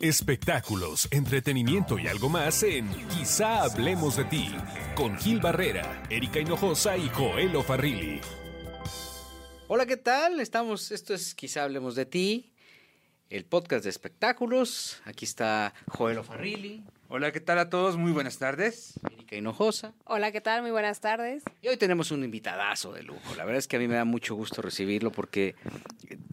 Espectáculos, entretenimiento y algo más en Quizá hablemos de ti, con Gil Barrera, Erika Hinojosa y Joel Farrilli. Hola, ¿qué tal? Estamos, esto es Quizá hablemos de ti, el podcast de espectáculos. Aquí está Joel Farrilli. Hola, ¿qué tal a todos? Muy buenas tardes. Erika Hinojosa. Hola, ¿qué tal? Muy buenas tardes. Y hoy tenemos un invitadazo de lujo. La verdad es que a mí me da mucho gusto recibirlo porque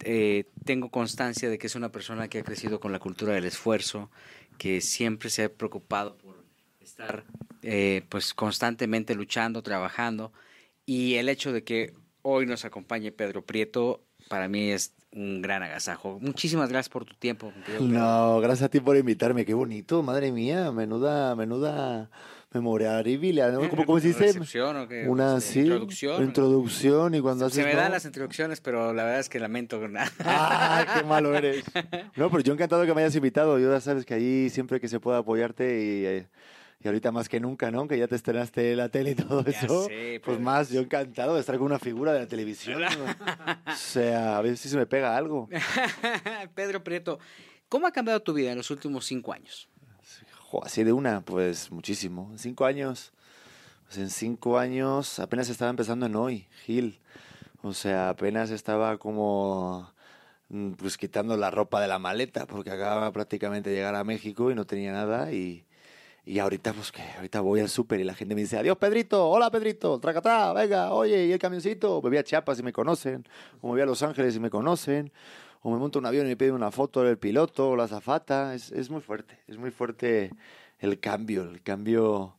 eh, tengo constancia de que es una persona que ha crecido con la cultura del esfuerzo, que siempre se ha preocupado por estar eh, pues constantemente luchando, trabajando. Y el hecho de que hoy nos acompañe Pedro Prieto, para mí es un gran agasajo. Muchísimas gracias por tu tiempo. No, gracias a ti por invitarme. Qué bonito, madre mía. Menuda, menuda memoria ¿no? ¿Cómo, cómo se dice? Una sí, introducción. Introducción y cuando se, Se me dan las introducciones, pero la verdad es que lamento. ¡Ah, qué malo eres! No, pero yo encantado que me hayas invitado. Yo ya sabes que ahí siempre que se pueda apoyarte y... Eh, y ahorita más que nunca, ¿no? Que ya te estrenaste la tele y todo eso. pues, pues más, yo encantado de estar con una figura de la televisión. o sea, a ver si se me pega algo. Pedro Prieto, ¿cómo ha cambiado tu vida en los últimos cinco años? así de una, pues muchísimo. En cinco años, pues en cinco años apenas estaba empezando en hoy, Gil. O sea, apenas estaba como mm, pues quitando la ropa de la maleta, porque acababa prácticamente de llegar a México y no tenía nada y y ahorita, pues que ahorita voy al súper y la gente me dice, adiós Pedrito, hola Pedrito, tracatá, venga, oye, y el camioncito, me voy a Chiapas y me conocen, o me voy a Los Ángeles y me conocen, o me monto un avión y me piden una foto del piloto o la azafata, es, es muy fuerte, es muy fuerte el cambio, el cambio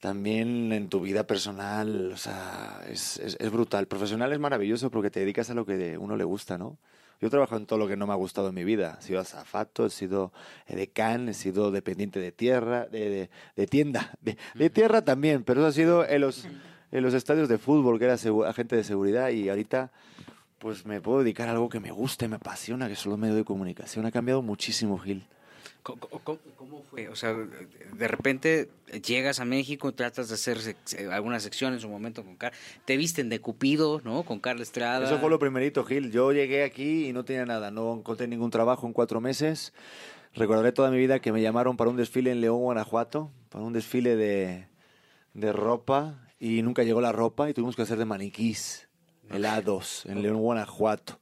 también en tu vida personal, o sea, es, es, es brutal. Profesional es maravilloso porque te dedicas a lo que uno le gusta, ¿no? Yo trabajo en todo lo que no me ha gustado en mi vida. He sido azafato, he sido decán, he sido dependiente de tierra, de, de, tienda, de, tierra también, pero eso ha sido en los, en los estadios de fútbol, que era agente de seguridad y ahorita pues me puedo dedicar a algo que me guste, me apasiona, que son los medios de comunicación. Ha cambiado muchísimo, Gil. ¿Cómo, fue? O sea, de repente llegas a México, tratas de hacer alguna sección en su momento con Carla. Te visten de Cupido, ¿no? Con Carla Estrada. Eso fue lo primerito, Gil. Yo llegué aquí y no tenía nada. No encontré ningún trabajo en cuatro meses. Recordaré toda mi vida que me llamaron para un desfile en León, Guanajuato, para un desfile de, de ropa y nunca llegó la ropa y tuvimos que hacer de maniquís helados en León, Guanajuato.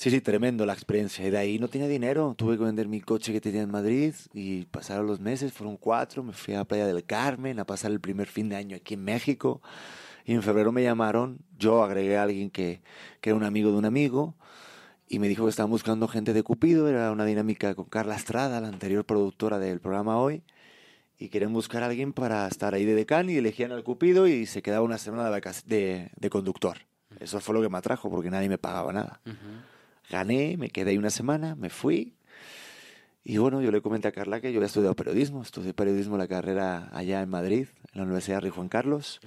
Sí, sí, tremendo la experiencia. Y de ahí no tenía dinero. Tuve que vender mi coche que tenía en Madrid y pasaron los meses, fueron cuatro. Me fui a Playa del Carmen a pasar el primer fin de año aquí en México. Y en febrero me llamaron. Yo agregué a alguien que, que era un amigo de un amigo y me dijo que estaban buscando gente de Cupido. Era una dinámica con Carla Estrada, la anterior productora del programa Hoy. Y querían buscar a alguien para estar ahí de decán y elegían al Cupido y se quedaba una semana de, de, de conductor. Eso fue lo que me atrajo porque nadie me pagaba nada. Gané, me quedé ahí una semana, me fui. Y bueno, yo le comenté a Carla que yo había estudiado periodismo, estudié periodismo la carrera allá en Madrid, en la Universidad Rey Juan Carlos.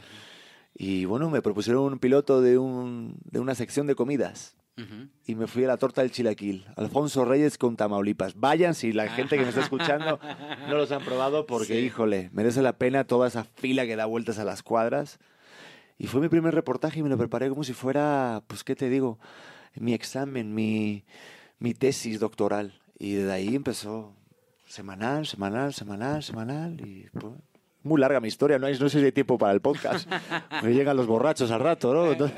Y bueno, me propusieron un piloto de, un, de una sección de comidas. Y me fui a la torta del chilaquil. Alfonso Reyes con Tamaulipas. Vayan si la gente que me está escuchando no los han probado porque, híjole, merece la pena toda esa fila que da vueltas a las cuadras. Y fue mi primer reportaje y me lo preparé como si fuera, pues, ¿qué te digo? Mi examen, mi, mi tesis doctoral. Y de ahí empezó semanal, semanal, semanal, semanal. Y pues, muy larga mi historia, no, hay, no sé si hay tiempo para el podcast. Me llegan los borrachos al rato, ¿no?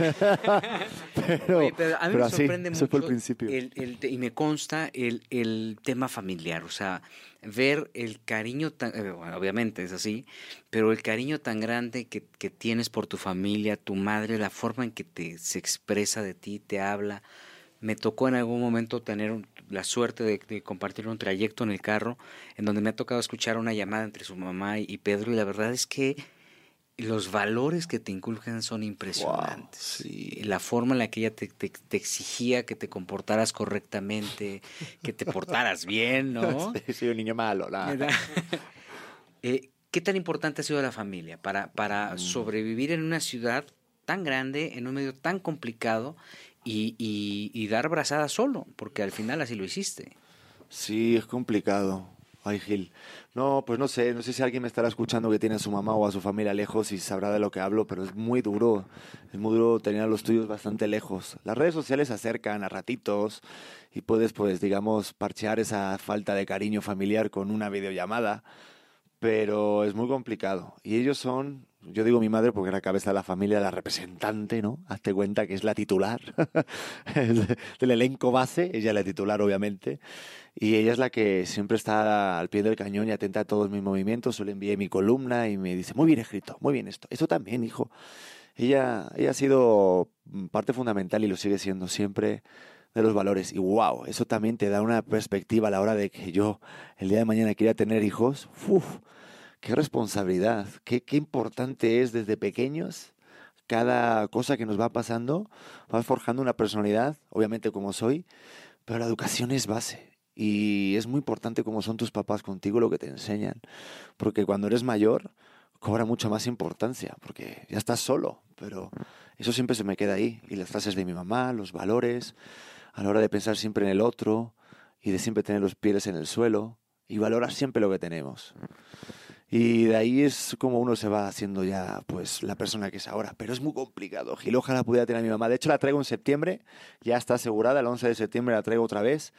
pero, a mí me sorprende mucho fue el principio. y me consta el, el, tema familiar, o sea, ver el cariño tan, eh, obviamente es así, pero el cariño tan grande que, que, tienes por tu familia, tu madre, la forma en que te, se expresa de ti, te habla. Me tocó en algún momento tener la suerte de, compartir un trayecto en el carro en donde me ha tocado escuchar una llamada entre su mamá y Pedro y la verdad es que los valores que te inculcan son impresionantes. La forma en la que ella te, exigía que te comportaras correctamente, que te portaras bien, ¿no? Soy un niño malo. eh, ¿Qué tan importante ha sido la familia para, para mm. sobrevivir en una ciudad tan grande, en un medio tan complicado y, dar brazada solo? Porque al final así lo hiciste. Sí, es complicado. Ay, Gil. No, pues no sé, no sé si alguien me estará escuchando que tiene a su mamá o a su familia lejos y sabrá de lo que hablo, pero es muy duro. Es muy duro tener a los tuyos bastante lejos. Las redes sociales se acercan a ratitos y puedes, pues, digamos, parchear esa falta de cariño familiar con una videollamada, pero es muy complicado. Y ellos son yo digo mi madre porque es la cabeza de la familia, la representante, ¿no? Hazte cuenta que es la titular del elenco base, ella es la titular, obviamente, y ella es la que siempre está al pie del cañón y atenta a todos mis movimientos. Solo envié mi columna y me dice, muy bien escrito, muy bien esto. Eso también, hijo. Ella, ella ha sido parte fundamental y lo sigue siendo siempre de los valores. Y wow, eso también te da una perspectiva a la hora de que yo el día de mañana quiera tener hijos. Uf, qué responsabilidad, qué, qué importante es desde pequeños cada cosa que nos va pasando, vas forjando una personalidad, obviamente como soy, pero la educación es base. Y es muy importante cómo son tus papás contigo, lo que te enseñan. Porque cuando eres mayor, cobra mucha más importancia, porque ya estás solo. Pero eso siempre se me queda ahí. Y las frases de mi mamá, los valores, a la hora de pensar siempre en el otro y de siempre tener los pies en el suelo y valorar siempre lo que tenemos. Y de ahí es como uno se va haciendo ya pues la persona que es ahora. Pero es muy complicado. Gil, ojalá pudiera tener a mi mamá. De hecho, la traigo en septiembre, ya está asegurada. El 11 de septiembre la traigo otra vez,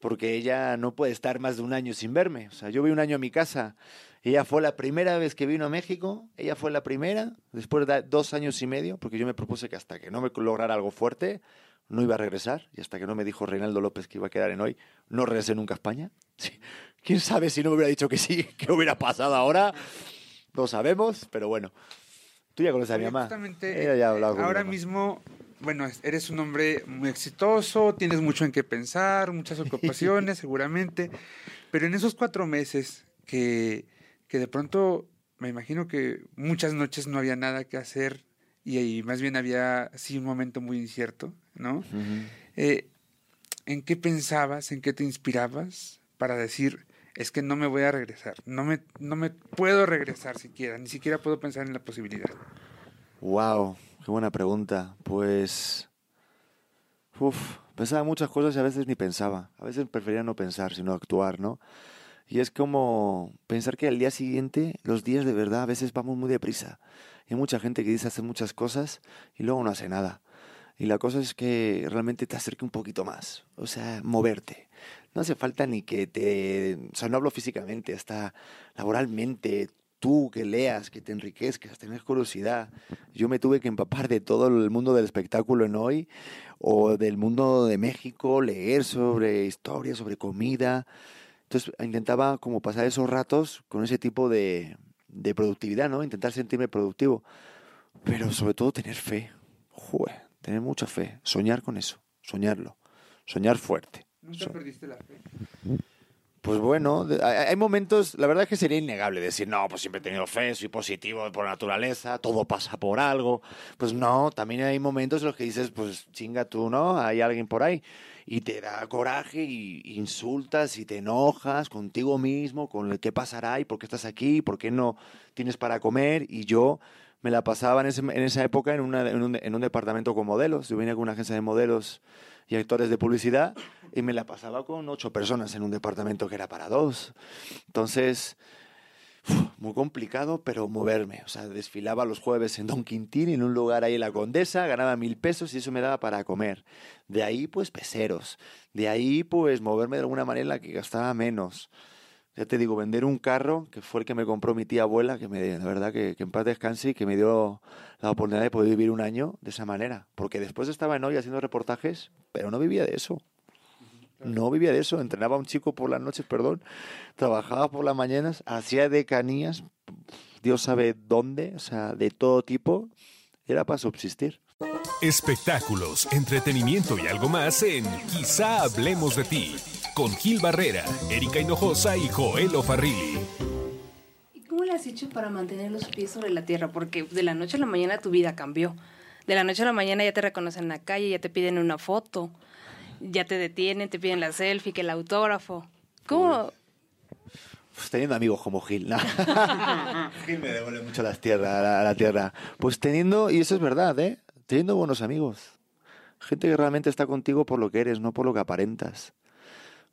porque ella no puede estar más de un año sin verme. O sea, yo vi un año a mi casa. Ella fue la primera vez que vino a México. Ella fue la primera, después de dos años y medio, porque yo me propuse que hasta que no me lograra algo fuerte, no iba a regresar. Y hasta que no me dijo Reinaldo López que iba a quedar en hoy, no regresé nunca a España. Sí. ¿Quién sabe si no me hubiera dicho que sí, qué hubiera pasado ahora? No sabemos, pero bueno. Tú ya conoces a mi mamá. Ella ahora mismo, bueno, eres un hombre muy exitoso, tienes mucho en qué pensar, muchas ocupaciones seguramente, pero en esos cuatro meses que, que de pronto me imagino que muchas noches no había nada que hacer y, ahí más bien había sí un momento muy incierto, ¿no? Eh, ¿En qué pensabas? ¿En qué te inspirabas para decir, es que no me voy a regresar. No me, no me puedo regresar siquiera, ni siquiera puedo pensar en la posibilidad. Wow, qué buena pregunta. Pues, uf, pensaba muchas cosas y a veces ni pensaba. A veces prefería no pensar, sino actuar, ¿no? Y es como pensar que al día siguiente, los días de verdad, a veces vamos muy deprisa. hay mucha gente que dice hacer muchas cosas y luego no hace nada. Y la cosa es que realmente te acerque un poquito más, o sea, moverte no hace falta ni que te, o sea, no hablo físicamente, hasta laboralmente, tú que leas, que te enriquezcas, tenés curiosidad. Yo me tuve que empapar de todo el mundo del espectáculo en hoy o del mundo de México, leer sobre historia, sobre comida. Entonces intentaba como pasar esos ratos con ese tipo de, de productividad, ¿no? Intentar sentirme productivo. Pero sobre todo tener fe. Joder, tener mucha fe. Soñar con eso. Soñarlo. Soñar fuerte. ¿Nunca perdiste la fe? Pues bueno, hay momentos, la verdad que sería innegable decir, no, pues siempre he tenido fe, soy positivo por naturaleza, todo pasa por algo. Pues no, también hay momentos en los que dices, pues chinga tú, ¿no? Hay alguien por ahí. Y te da coraje y insultas y te enojas contigo mismo, con el qué pasará y por qué estás aquí, por qué no tienes para comer. Y yo me la pasaba en, en esa época en, una, en, un, en un departamento con modelos. Yo venía con una agencia de modelos y actores de publicidad y me la pasaba con ocho personas en un departamento que era para dos. Entonces, muy complicado, pero moverme. O sea, desfilaba los jueves en Don Quintín, en un lugar ahí en la Condesa, ganaba mil pesos y eso me daba para comer. De ahí, pues, peceros. De ahí, pues, moverme de alguna manera en la que gastaba menos ya te digo, vender un carro, que fue el que me compró mi tía abuela, que me, la verdad que, que en paz descanse y que me dio la oportunidad de poder vivir un año de esa manera. Porque después estaba en hoy haciendo reportajes, pero no vivía de eso. No vivía de eso. Entrenaba a un chico por las noches, perdón. Trabajaba por las mañanas, hacía decanías, Dios sabe dónde, o sea, de todo tipo. Era para subsistir. Espectáculos, entretenimiento y algo más en Quizá hablemos de ti con Gil Barrera, Erika Hinojosa y Joel Farrilli. ¿Y cómo le has hecho para mantener los pies sobre la tierra? Porque de la noche a la mañana tu vida cambió. De la noche a la mañana ya te reconocen en la calle, ya te piden una foto, ya te detienen, te piden la selfie, que el autógrafo. ¿Cómo? Pues teniendo amigos como Gil. Gil me devuelve mucho las tierras, a la tierra. Pues teniendo, y eso es verdad, ¿eh? Teniendo buenos amigos. Gente que realmente está contigo por lo que eres, no por lo que aparentas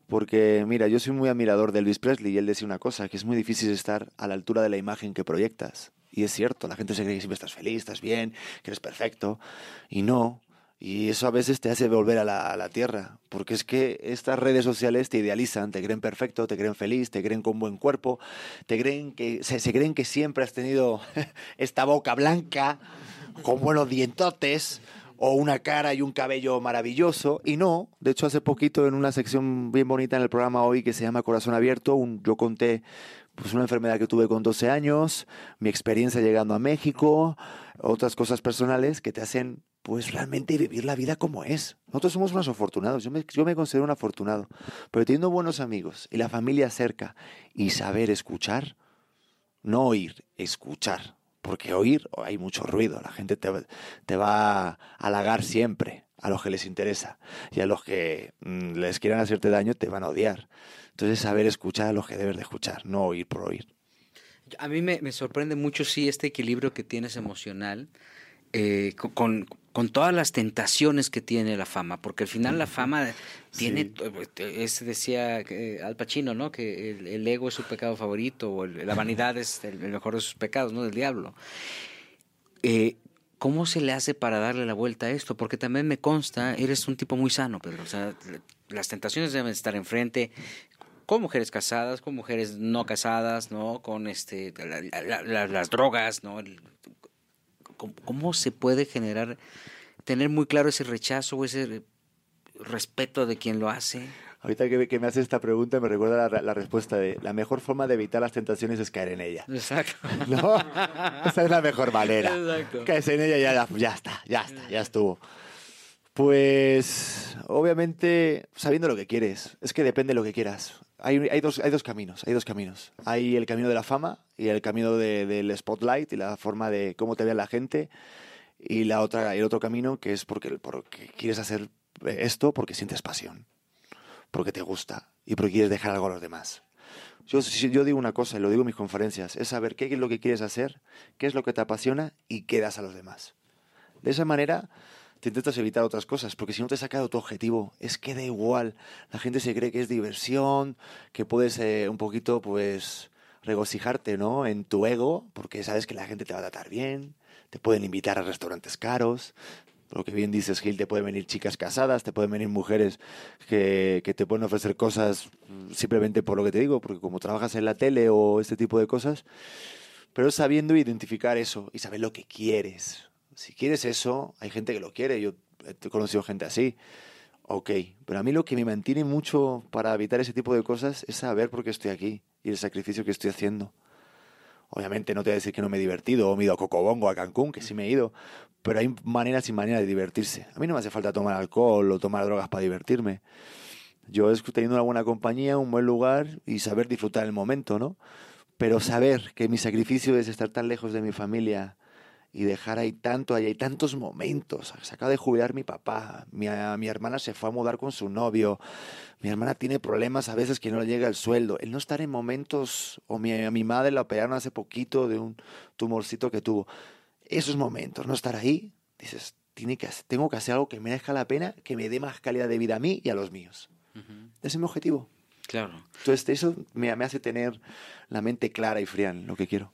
Porque, mira, yo soy muy admirador de Elvis Presley y él decía una cosa, que es muy difícil estar a la altura de la imagen que proyectas. Y es cierto, la gente se cree que siempre estás feliz, estás bien, que eres perfecto. Y no. Y eso a veces te hace volver a la, tierra. Porque es que estas redes sociales te idealizan, te creen perfecto, te creen feliz, te creen con buen cuerpo, te creen que, se, se creen que siempre has tenido esta boca blanca, con buenos dientotes o una cara y un cabello maravilloso. Y no, de hecho hace poquito en una sección bien bonita en el programa hoy que se llama Corazón Abierto, yo conté pues una enfermedad que tuve con 12 años, mi experiencia llegando a México, otras cosas personales que te hacen pues realmente vivir la vida como es. Nosotros somos unos afortunados, yo me, yo me considero un afortunado, pero teniendo buenos amigos y la familia cerca y saber escuchar, no oír, escuchar porque oír hay mucho ruido, la gente te, va a halagar siempre a los que les interesa y a los que mm, les quieran hacerte daño te van a odiar. Entonces saber escuchar a los que debes de escuchar, no oír por oír. A mí me, me sorprende mucho, sí, este equilibrio que tienes emocional eh, con, con todas las tentaciones que tiene la fama, porque al final la fama tiene, es, decía Al Pacino, ¿no? Que el, ego es su pecado favorito, o la vanidad es el, mejor de sus pecados, ¿no? Del diablo. Eh, ¿Cómo se le hace para darle la vuelta a esto? Porque también me consta, eres un tipo muy sano, Pedro. O sea, las tentaciones deben estar enfrente con mujeres casadas, con mujeres no casadas, ¿no? Con este, las drogas, ¿no? ¿Cómo, se puede generar, tener muy claro ese rechazo o ese respeto de quien lo hace? Ahorita que, que me haces esta pregunta me recuerda la, respuesta de la mejor forma de evitar las tentaciones es caer en ella. Exacto. ¿No? Esa es la mejor manera. Exacto. Caes en ella y ya, ya está, ya está, ya estuvo. Pues obviamente sabiendo lo que quieres. Es que depende de lo que quieras. Hay, dos, hay dos caminos, hay dos caminos. Hay el camino de la fama y el camino del spotlight y la forma de cómo te ve la gente. Y la otra, el otro camino que es porque, porque quieres hacer esto porque sientes pasión, porque te gusta y porque quieres dejar algo a los demás. Yo, yo digo una cosa, y lo digo en mis conferencias, es saber qué es lo que quieres hacer, qué es lo que te apasiona y qué das a los demás. De esa manera te intentas evitar otras cosas, porque si no te has sacado tu objetivo, es que da igual. La gente se cree que es diversión, que puedes eh, un poquito, pues, regocijarte, ¿no? En tu ego, porque sabes que la gente te va a tratar bien, te pueden invitar a restaurantes caros. Lo que bien dices, Gil, te pueden venir chicas casadas, te pueden venir mujeres que, que te pueden ofrecer cosas simplemente por lo que te digo, porque como trabajas en la tele o este tipo de cosas, pero sabiendo identificar eso y saber lo que quieres, si quieres eso, hay gente que lo quiere, yo he conocido gente así, ok, pero a mí lo que me mantiene mucho para evitar ese tipo de cosas es saber por qué estoy aquí y el sacrificio que estoy haciendo. Obviamente no te voy a decir que no me he divertido, o me he ido a Cocobongo, a Cancún, que sí me he ido, pero hay maneras y maneras de divertirse. A mí no me hace falta tomar alcohol o tomar drogas para divertirme. Yo es teniendo una buena compañía, un buen lugar y saber disfrutar el momento, ¿no? Pero saber que mi sacrificio es estar tan lejos de mi familia, y dejar ahí tanto, ahí hay tantos momentos. Se acaba de jubilar mi papá, mi, mi, hermana se fue a mudar con su novio, mi hermana tiene problemas a veces que no le llega el sueldo. El no estar en momentos, o mi, a mi madre la operaron hace poquito de un tumorcito que tuvo. Esos momentos, no estar ahí, dices, tiene que, tengo que hacer algo que merezca la pena, que me dé más calidad de vida a mí y a los míos. Ese es mi objetivo. Claro. Entonces eso me, me hace tener la mente clara y fría en lo que quiero.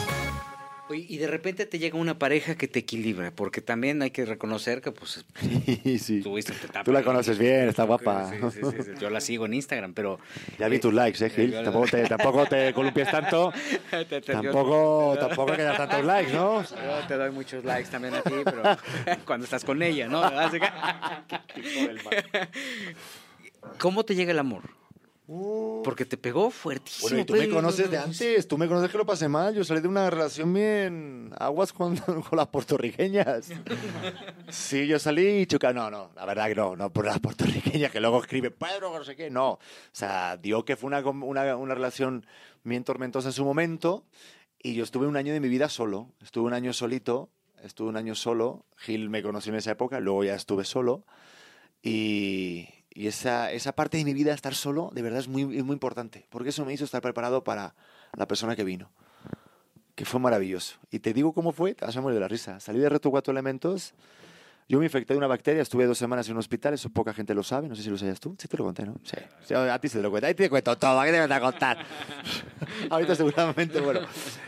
y de repente te llega una pareja que te equilibra, porque también hay que reconocer que pues sí, Tú la conoces bien, está guapa. Yo la sigo en Instagram, pero... Ya vi tus likes, eh, Gil. Tampoco te, tampoco te columpies tanto. tampoco, tampoco que tantos likes, ¿no? Yo te doy muchos likes también a ti, pero cuando estás con ella, ¿no? ¿Cómo te llega el amor? Uh. Porque te pegó fuertísimo. Bueno, y tú me conoces de antes, tú me conoces que lo pasé mal. Yo salí de una relación bien aguas con, con las puertorriqueñas. Sí, yo salí y chuca. No, no, la verdad que no, no por las puertorriqueñas que luego escribe Pedro, no sé qué. No. O sea, dio que fue una, una, una relación bien tormentosa en su momento. Y yo estuve un año de mi vida solo. Estuve un año solito. Estuve un año solo. Gil me conoció en esa época. Luego ya estuve solo. Y, y esa, esa parte de mi vida, estar solo, de verdad es muy, muy importante, porque eso me hizo estar preparado para la persona que vino. que fue maravilloso. Y te digo cómo fue, te vas a morir de la risa. Salí de Reto Cuatro Elementos, yo me infecté de una bacteria, estuve dos semanas en un hospital, eso poca gente lo sabe, no sé si lo sabías tú. Sí te lo conté, ¿no? Sí. a ti se te lo cuento, ahí te cuento todo, ¿qué te voy a contar? Ahorita seguramente, bueno.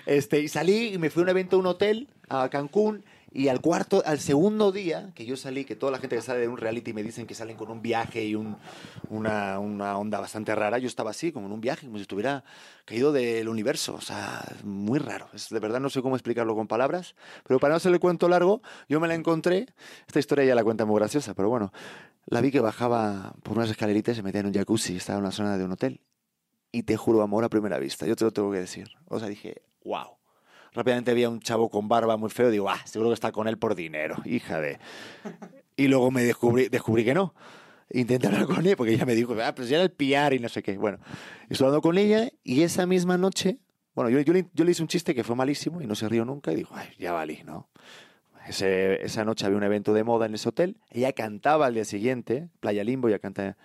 Este, y salí y me fui a un evento a un hotel, a Cancún, y al cuarto, al segundo día que yo salí, que toda la gente que sale de un reality me dicen que salen con un viaje y un, una, una, onda bastante rara, yo estaba así, como en un viaje, como si estuviera caído del universo. O sea, muy raro. Es, de verdad no sé cómo explicarlo con palabras, pero para no hacerle cuento largo, yo me la encontré. Esta historia ya la cuenta muy graciosa, pero bueno, la vi que bajaba por unas escaleritas y se metía en un jacuzzi, estaba en una zona de un hotel. Y te juro, amor a primera vista, yo te lo tengo que decir. O sea, dije, wow Rápidamente había un chavo con barba muy feo. Digo, ah, seguro que está con él por dinero, hija de. Y luego me descubrí, descubrí que no. Intenté hablar con él porque ella me dijo, ah, pues ya era el PR y no sé qué. Bueno, estuve hablando con ella y esa misma noche, bueno, yo, yo, le, yo le hice un chiste que fue malísimo y no se rió nunca y dijo, ay, ya valí, ¿no? Ese, esa noche había un evento de moda en ese hotel. Ella cantaba al día siguiente, Playa Limbo, ya canta.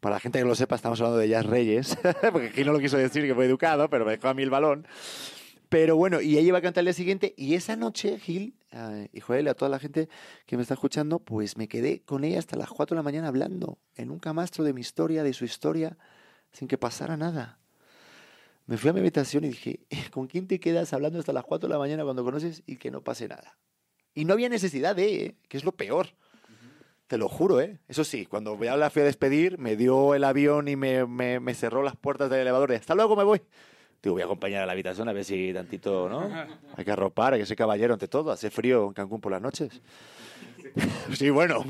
Para la gente que lo sepa, estamos hablando de Jazz Reyes, porque aquí no lo quiso decir que fue educado, pero me dejó a mí el balón. Pero bueno, y ella iba a cantar el día siguiente y esa noche, Gil uh, y Joel, a toda la gente que me está escuchando, pues me quedé con ella hasta las 4 de la mañana hablando en un camastro de mi historia, de su historia, sin que pasara nada. Me fui a mi habitación y dije, eh, ¿con quién te quedas hablando hasta las 4 de la mañana cuando conoces y que no pase nada? Y no había necesidad de, ¿eh? que es lo peor. Te lo juro, ¿eh? Eso sí, cuando ya la fui a despedir, me dio el avión y me, me, me cerró las puertas del elevador y hasta luego me voy. Digo, voy a acompañar a la habitación a ver si tantito, ¿no? Hay que arropar, hay que ser caballero ante todo. Hace frío en Cancún por las noches. sí, bueno,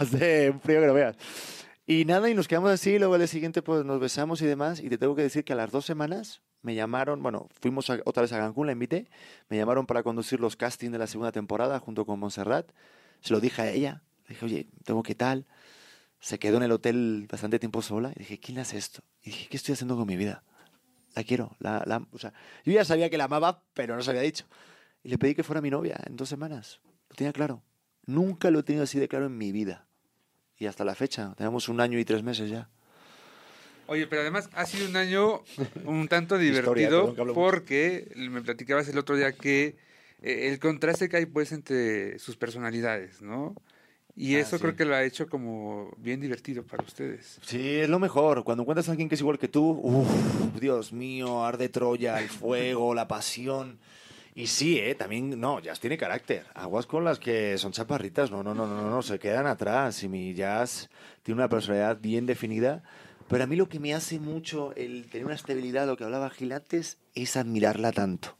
hace un frío que lo veas. Y nada, y nos quedamos así, luego el día siguiente pues nos besamos y demás, y te tengo que decir que a las dos semanas me llamaron, bueno, fuimos otra vez a Cancún, la invité, me llamaron para conducir los castings de la segunda temporada junto con Montserrat, se lo dije a ella, le dije, oye, tengo que tal, se quedó en el hotel bastante tiempo sola, y dije, ¿quién hace esto? Y dije, ¿qué estoy haciendo con mi vida? La quiero. La, la, o sea, yo ya sabía que la amaba, pero no se había dicho. Y le pedí que fuera mi novia en dos semanas. Lo tenía claro. Nunca lo he tenido así de claro en mi vida. Y hasta la fecha, tenemos un año y tres meses ya. Oye, pero además ha sido un año un tanto divertido porque me platicabas el otro día que eh, el contraste que hay pues entre sus personalidades, ¿no? Y ah, eso creo que lo ha hecho como bien divertido para ustedes. Sí, es lo mejor. Cuando encuentras a alguien que es igual que tú, uff, Dios mío, arde Troya, el fuego, la pasión. Y sí, ¿eh? también, no, Jazz tiene carácter. Aguas con las que son chaparritas, no, no, no, no, no, se quedan atrás. Y mi Jazz tiene una personalidad bien definida. Pero a mí lo que me hace mucho el tener una estabilidad, lo que hablaba Gilates, es admirarla tanto.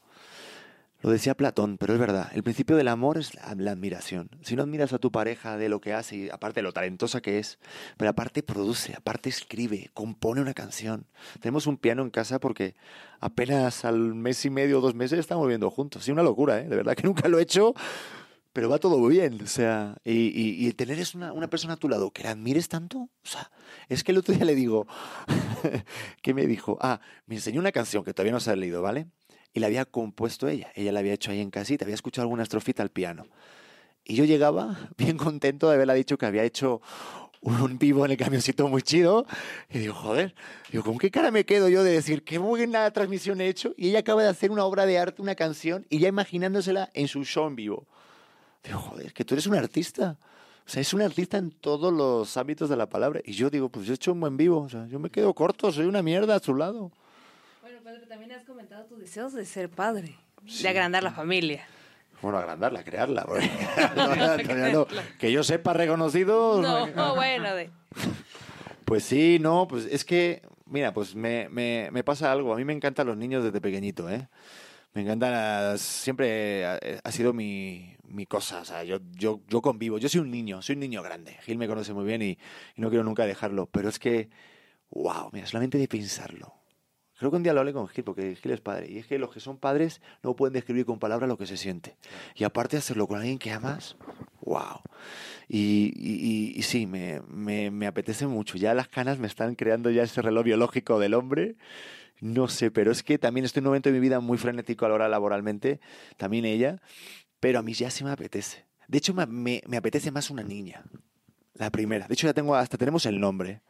Lo decía Platón, pero es verdad. El principio del amor es la, admiración. Si no admiras a tu pareja de lo que hace, y aparte de lo talentosa que es, pero aparte produce, aparte escribe, compone una canción. Tenemos un piano en casa porque apenas al mes y medio o dos meses estamos viviendo juntos. Sí, una locura, ¿eh? De verdad que nunca lo he hecho, pero va todo bien. O sea, y, tener es una, una, persona a tu lado que la admires tanto. O sea, es que el otro día le digo, ¿qué me dijo? Ah, me enseñó una canción que todavía no se ha leído, ¿vale? Y la había compuesto ella. Ella la había hecho ahí en casita, había escuchado alguna estrofita al piano. Y yo llegaba bien contento de haberla dicho que había hecho un vivo en el camioncito muy chido. Y digo, joder, digo, ¿con qué cara me quedo yo de decir qué buena transmisión he hecho? Y ella acaba de hacer una obra de arte, una canción, y ya imaginándosela en su show en vivo. Digo, joder, que tú eres un artista. O sea, es un artista en todos los ámbitos de la palabra. Y yo digo, pues yo he hecho un buen vivo. O sea, yo me quedo corto, soy una mierda a su lado también has comentado tus deseos de ser padre, de agrandar la familia. Bueno, agrandarla, crearla. que yo sepa reconocido. No, bueno, de... Pues sí, no, pues es que, mira, pues me, me, me, pasa algo. A mí me encantan los niños desde pequeñito, ¿eh? Me encantan, siempre ha, sido mi, mi, cosa. O sea, yo, yo, yo convivo. Yo soy un niño, soy un niño grande. Gil me conoce muy bien y, y no quiero nunca dejarlo. Pero es que, wow, mira, solamente de pensarlo Creo que un día lo hablé con Gil, porque Gil es padre. Y es que los que son padres no pueden describir con palabras lo que se siente. Y aparte hacerlo con alguien que amas, wow. Y, y, y sí, me, me, me, apetece mucho. Ya las canas me están creando ya ese reloj biológico del hombre. No sé, pero es que también estoy en un momento de mi vida muy frenético a la hora laboralmente, también ella, pero a mí ya sí me apetece. De hecho, me, me, apetece más una niña, la primera. De hecho, ya tengo, hasta tenemos el nombre.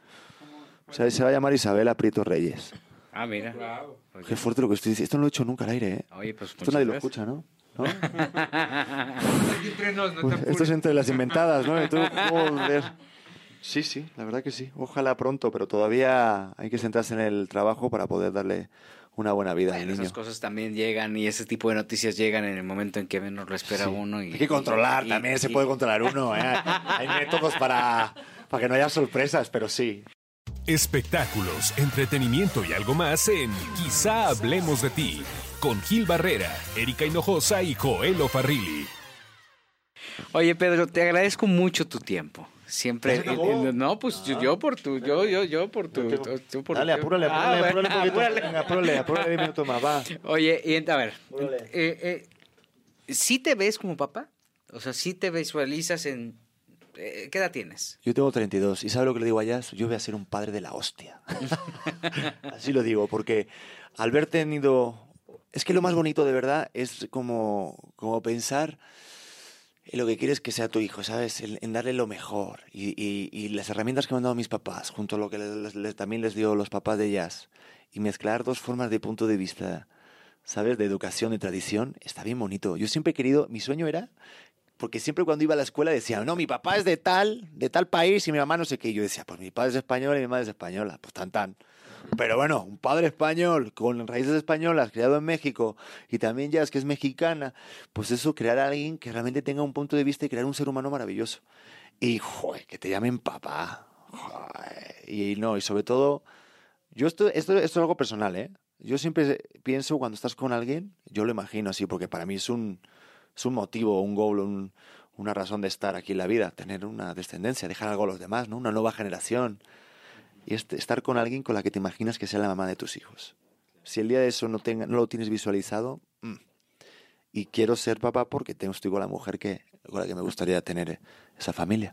O sea, se va a llamar Isabela Prieto Reyes. Ah, mira. Qué fuerte lo que estoy diciendo. Esto no lo he hecho nunca al aire, ¿eh? Oye, pues Esto nadie lo escucha, ¿no? esto es entre las inventadas, ¿no? Sí, sí, la verdad que sí. Ojalá pronto, pero todavía hay que sentarse en el trabajo para poder darle una buena vida al niño. Esas cosas también llegan y ese tipo de noticias llegan en el momento en que menos lo espera uno. Y, hay que controlar, también se puede controlar uno. ¿eh? hay métodos para, para que no haya sorpresas, pero sí. Espectáculos, entretenimiento y algo más en Quizá hablemos de ti con Gil Barrera, Erika Hinojosa y Joel Farrilli. Oye, Pedro, te agradezco mucho tu tiempo. Siempre. no, pues yo, por tu. Yo, yo, yo por tu. Dale, apúrale, ah, apúrale, apúrale, apúrale, apúrale, minuto más, va. Oye, y a ver. Eh, eh, ¿Sí te ves como papá? O sea, ¿sí te visualizas en. Eh, ¿Qué edad tienes? Yo tengo 32. ¿Y sabes lo que le digo a Jazz? Yo voy a ser un padre de la hostia. Así lo digo, porque al haber tenido. Es que lo más bonito de verdad es como, como pensar lo que quieres que sea tu hijo, ¿sabes? En, darle lo mejor. Y, las herramientas que me han dado mis papás, junto a lo que también les dio los papás de jazz, y mezclar dos formas de punto de vista, ¿sabes? De educación y tradición, está bien bonito. Yo siempre he querido, mi sueño era, porque siempre cuando iba a la escuela decía, no, mi papá es de tal, de tal país y mi mamá no sé qué. Y yo decía, pues mi padre es español y mi madre es española. Pues tan tan. Pero bueno, un padre español con raíces españolas, criado en México y también ya es que es mexicana, pues eso, crear a alguien que realmente tenga un punto de vista y crear un ser humano maravilloso. Y, joder, que te llamen papá. Y no, y sobre todo, yo esto, esto, es algo personal, ¿eh? Yo siempre pienso cuando estás con alguien, yo lo imagino así, porque para mí es un, es un motivo, un goal, una razón de estar aquí en la vida, tener una descendencia, dejar algo a los demás, ¿no? Una nueva generación y estar con alguien con la que te imaginas que sea la mamá de tus hijos. Si el día de eso no, tenga, no lo tienes visualizado, mm, y quiero ser papá porque tengo, estoy con la mujer que, con la que me gustaría tener esa familia.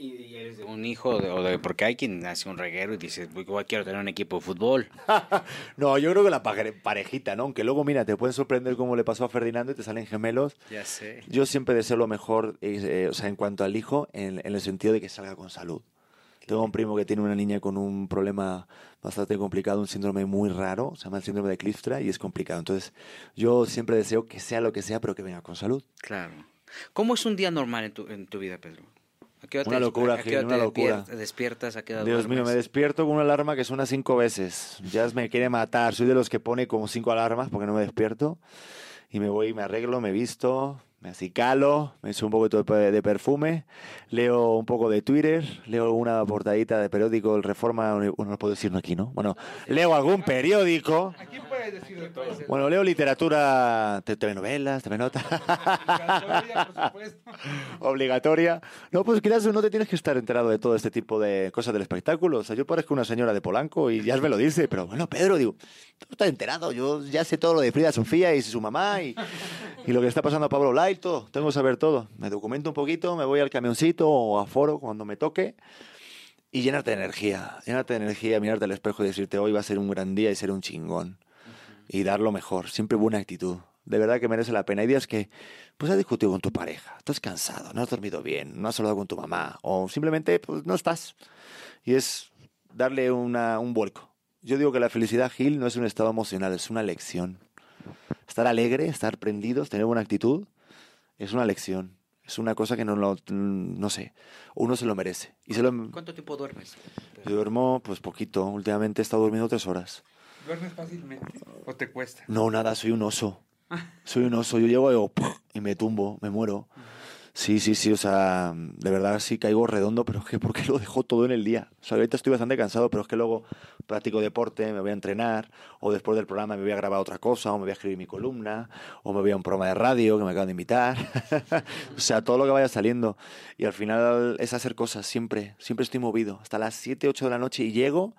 ¿Y eres un hijo o de, porque hay quien hace un reguero y dice, quiero tener un equipo de fútbol? no, yo creo que la parejita, ¿no? Aunque luego, mira, te pueden sorprender como le pasó a Ferdinando y te salen gemelos. Ya sé. Yo siempre deseo lo mejor, eh, o sea, en cuanto al hijo, en el sentido de que salga con salud. Tengo un primo que tiene una niña con un problema bastante complicado, un síndrome muy raro, se llama el síndrome de Cliftra y es complicado. Entonces, yo siempre deseo que sea lo que sea, pero que venga con salud. Claro. ¿Cómo es un día normal en tu, en tu vida, Pedro? Una locura, ¿a una locura. despiertas? ¿A qué Dios mío, me despierto con una alarma que suena cinco veces. Ya me quiere matar. Soy de los que pone como cinco alarmas porque no me despierto. Y me voy, me arreglo, me visto, me acicalo, me echo un poco de perfume, leo un poco de Twitter, leo una portadita de periódico, el Reforma, bueno, no puedo decirlo aquí, ¿no? Bueno, leo algún periódico. Aquí puedes decirlo todo. Bueno, leo literatura, telenovelas, telenotas. Obligatoria, por supuesto. Obligatoria. No, pues quizás no te tienes que estar enterado de todo este tipo de cosas del espectáculo. O sea, yo parezco una señora de Polanco y ya me lo dice, pero bueno, Pedro, digo, tú estás enterado, yo ya sé todo lo de Frida Sofía y su mamá y, y lo que está pasando a Pablo Lai todo, tengo que saber todo. Me documento un poquito, me voy al camioncito o a foro cuando me toque y llenarte de energía, llenarte de energía, mirarte al espejo y decirte hoy va a ser un gran día y ser un chingón. Y dar lo mejor, siempre buena actitud. De verdad que merece la pena. Hay días que pues has discutido con tu pareja, estás cansado, no has dormido bien, no has hablado con tu mamá o simplemente pues, no estás. Y es darle una, un vuelco. Yo digo que la felicidad, Gil, no es un estado emocional, es una lección. Estar alegre, estar prendidos, tener buena actitud es una lección. Es una cosa que no lo, no sé, uno se lo merece. Y se lo... ¿Cuánto tiempo duermes? Yo duermo pues poquito, últimamente he estado durmiendo tres horas. ¿Duermes fácilmente o te cuesta? No, nada, soy un oso. soy un oso, yo llego y, y me tumbo, me muero. Sí, sí, sí, o sea, de verdad sí caigo redondo, pero es que porque lo dejo todo en el día. O sea, ahorita estoy bastante cansado, pero es que luego practico deporte, me voy a entrenar, o después del programa me voy a grabar otra cosa, o me voy a escribir mi columna, o me voy a un programa de radio que me acaban de invitar. o sea, todo lo que vaya saliendo. Y al final es hacer cosas, siempre, siempre estoy movido. Hasta las 7, 8 de la noche y llego,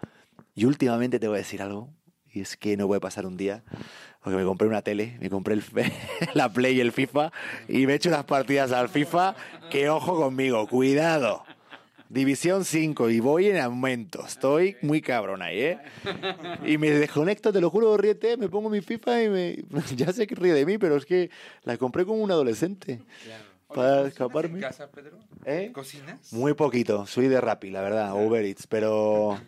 y últimamente te voy a decir algo, y es que no voy a pasar un día porque me compré una tele, me compré el, la Play y el FIFA y me he hecho unas partidas al FIFA que ojo conmigo, cuidado. División 5 y voy en aumento. Estoy muy cabrón ahí, ¿eh? Y me desconecto, te lo juro, ríete, me pongo mi FIFA y me... Ya sé que ríe de mí, pero es que la compré como un adolescente. Para escaparme. en casa, Pedro? ¿Eh? ¿Cocinas? Muy poquito. Soy de Rappi, la verdad, Uber Eats, pero...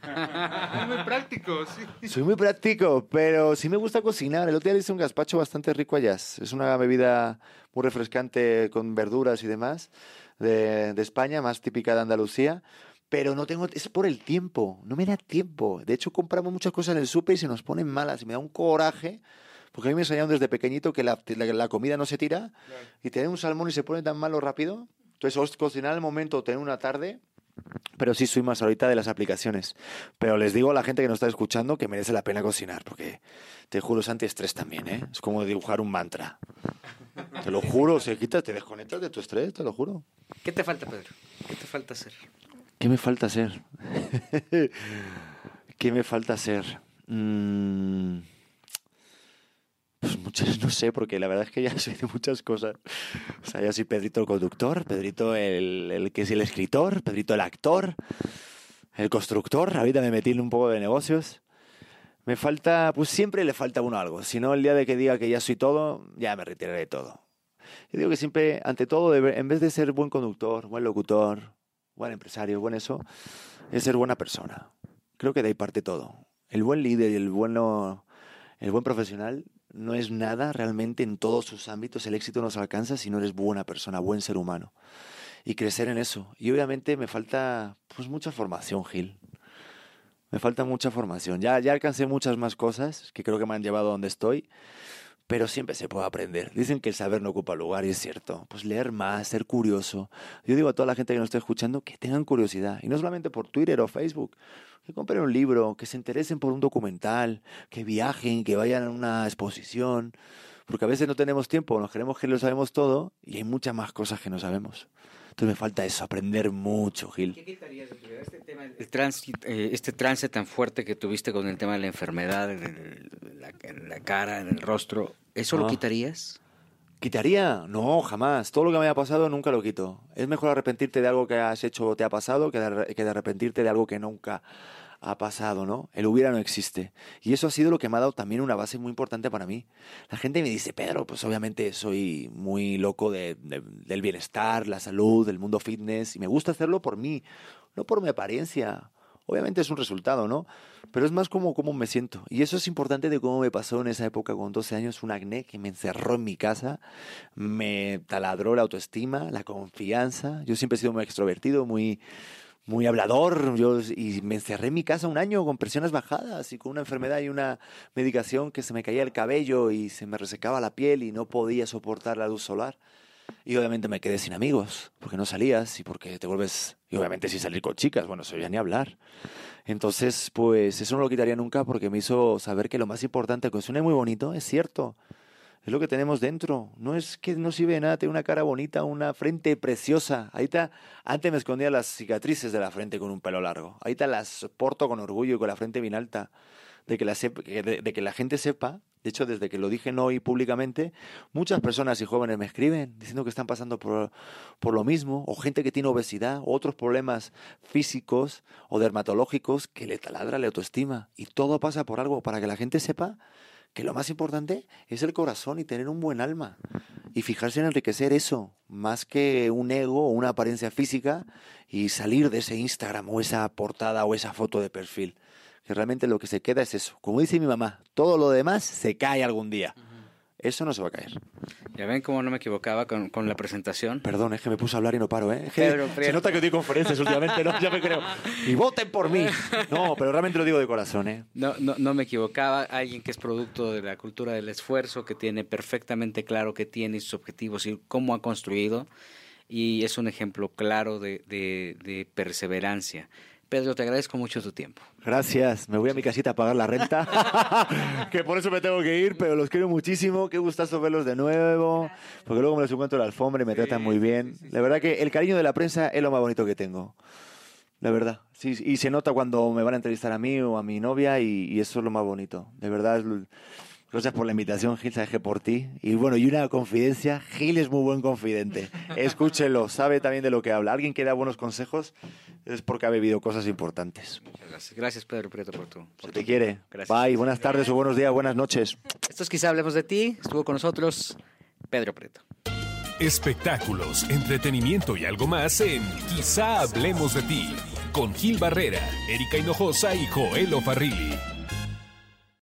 muy práctico, sí. Soy muy práctico, pero sí me gusta cocinar. El otro día hice un gazpacho bastante rico allá. Es una bebida muy refrescante con verduras y demás de, de España, más típica de Andalucía pero no tengo, es por el tiempo, no me da tiempo. De hecho, compramos muchas cosas en el súper y se nos ponen malas y me da un coraje porque a mí me enseñaron desde pequeñito que la, la, comida no se tira y tener un salmón y se pone tan malo rápido. Entonces, cocinar al momento o tener una tarde. Pero sí soy más ahorita de las aplicaciones. Pero les digo a la gente que nos está escuchando que merece la pena cocinar, porque te juro es antiestrés también, ¿eh? Es como dibujar un mantra. Te lo juro, se quita, te desconectas de tu estrés, te lo juro. ¿Qué te falta, Pedro? ¿Qué te falta hacer? ¿Qué me falta hacer? ¿Qué me falta hacer? Mmm... Pues muchas, no sé, porque la verdad es que ya soy de muchas cosas. O sea, ya soy Pedrito el conductor, Pedrito el, el que es el escritor, Pedrito el actor, el constructor. Ahorita me metí en un poco de negocios. Me falta, pues siempre le falta uno algo. Si no, el día de que diga que ya soy todo, ya me retiraré de todo. Yo digo que siempre, ante todo, en vez de ser buen conductor, buen locutor, buen empresario, buen eso, es ser buena persona. Creo que de ahí parte todo. El buen líder y el, bueno, el buen profesional no es nada realmente en todos sus ámbitos. El éxito no se alcanza si no eres buena persona, buen ser humano. Y crecer en eso. Y obviamente me falta pues mucha formación, Gil. Me falta mucha formación. Ya, ya alcancé muchas más cosas que creo que me han llevado a donde estoy, pero siempre se puede aprender. Dicen que el saber no ocupa lugar y es cierto. Pues leer más, ser curioso. Yo digo a toda la gente que nos está escuchando que tengan curiosidad. Y no solamente por Twitter o Facebook que compren un libro, que se interesen por un documental, que viajen, que vayan a una exposición, porque a veces no tenemos tiempo, nos creemos que lo sabemos todo y hay muchas más cosas que no sabemos. Entonces me falta eso, aprender mucho, Gil. ¿Qué quitarías de este tema, el eh, este trance tan fuerte que tuviste con el tema de la enfermedad en, la, cara, en el rostro, ¿eso lo quitarías? ¿Quitaría? No, jamás. Todo lo que me haya pasado nunca lo quito. Es mejor arrepentirte de algo que has hecho o te ha pasado que de, arrepentirte de algo que nunca ha pasado, ¿no? El hubiera no existe. Y eso ha sido lo que me ha dado también una base muy importante para mí. La gente me dice, Pedro, pues obviamente soy muy loco del bienestar, la salud, del mundo fitness, y me gusta hacerlo por mí, no por mi apariencia. Obviamente es un resultado, ¿no? Pero es más como cómo me siento. Y eso es importante de cómo me pasó en esa época con 12 años un acné que me encerró en mi casa, me taladró la autoestima, la confianza. Yo siempre he sido muy extrovertido, muy muy hablador, yo y me encerré en mi casa un año con presiones bajadas y con una enfermedad y una medicación que se me caía el cabello y se me resecaba la piel y no podía soportar la luz solar. Y obviamente me quedé sin amigos, porque no salías y porque te vuelves... Y obviamente sin salir con chicas, bueno, se oía ni hablar. Entonces, pues eso no lo quitaría nunca porque me hizo saber que lo más importante, que suene muy bonito, es cierto. Es lo que tenemos dentro. No es que no sirve de nada tener una cara bonita, una frente preciosa. Ahí está. Antes me escondía las cicatrices de la frente con un pelo largo. Ahí está las porto con orgullo y con la frente bien alta. De que, la de que la gente sepa de hecho, desde que lo dije hoy públicamente, muchas personas y jóvenes me escriben diciendo que están pasando por, por lo mismo, o gente que tiene obesidad, o otros problemas físicos o dermatológicos que le taladra la autoestima. Y todo pasa por algo, para que la gente sepa que lo más importante es el corazón y tener un buen alma. Y fijarse en enriquecer eso, más que un ego o una apariencia física, y salir de ese Instagram o esa portada o esa foto de perfil que realmente lo que se queda es eso. Como dice mi mamá, todo lo demás se cae algún día. Eso no se va a caer. Ya ven cómo no me equivocaba con, con, la presentación. Perdón, es que me puse a hablar y no paro, ¿eh? se nota que doy conferencias últimamente, ¿no? Ya me creo. Y voten por mí. No, pero realmente lo digo de corazón, ¿eh? No, no, no me equivocaba. Alguien que es producto de la cultura del esfuerzo, que tiene perfectamente claro qué tiene sus objetivos y cómo ha construido. Y es un ejemplo claro de, de, de perseverancia. Pedro, te agradezco mucho tu tiempo. Gracias. Me voy a mi casita a pagar la renta, que por eso me tengo que ir, pero los quiero muchísimo. Qué gustazo verlos de nuevo, porque luego me los encuentro en la alfombra y me tratan muy bien. La verdad que el cariño de la prensa es lo más bonito que tengo. La verdad. Sí, y se nota cuando me van a entrevistar a mí o a mi novia y, y eso es lo más bonito. De verdad es Gracias por la invitación, Gil, sabes que por ti. Y bueno, y una confidencia, Gil es muy buen confidente. Escúchelo, sabe también de lo que habla. Alguien que da buenos consejos es porque ha bebido cosas importantes. Muchas gracias. Gracias, Pedro Prieto, por tu... Se te quiere. Gracias. Bye, buenas tardes o buenos días, buenas noches. Esto es Quizá Hablemos de Ti. Estuvo con nosotros Pedro Prieto. espectáculos, entretenimiento y algo más en Quizá hablemos de ti con Gil Barrera, Erika Hinojosa y Joel Farrilli.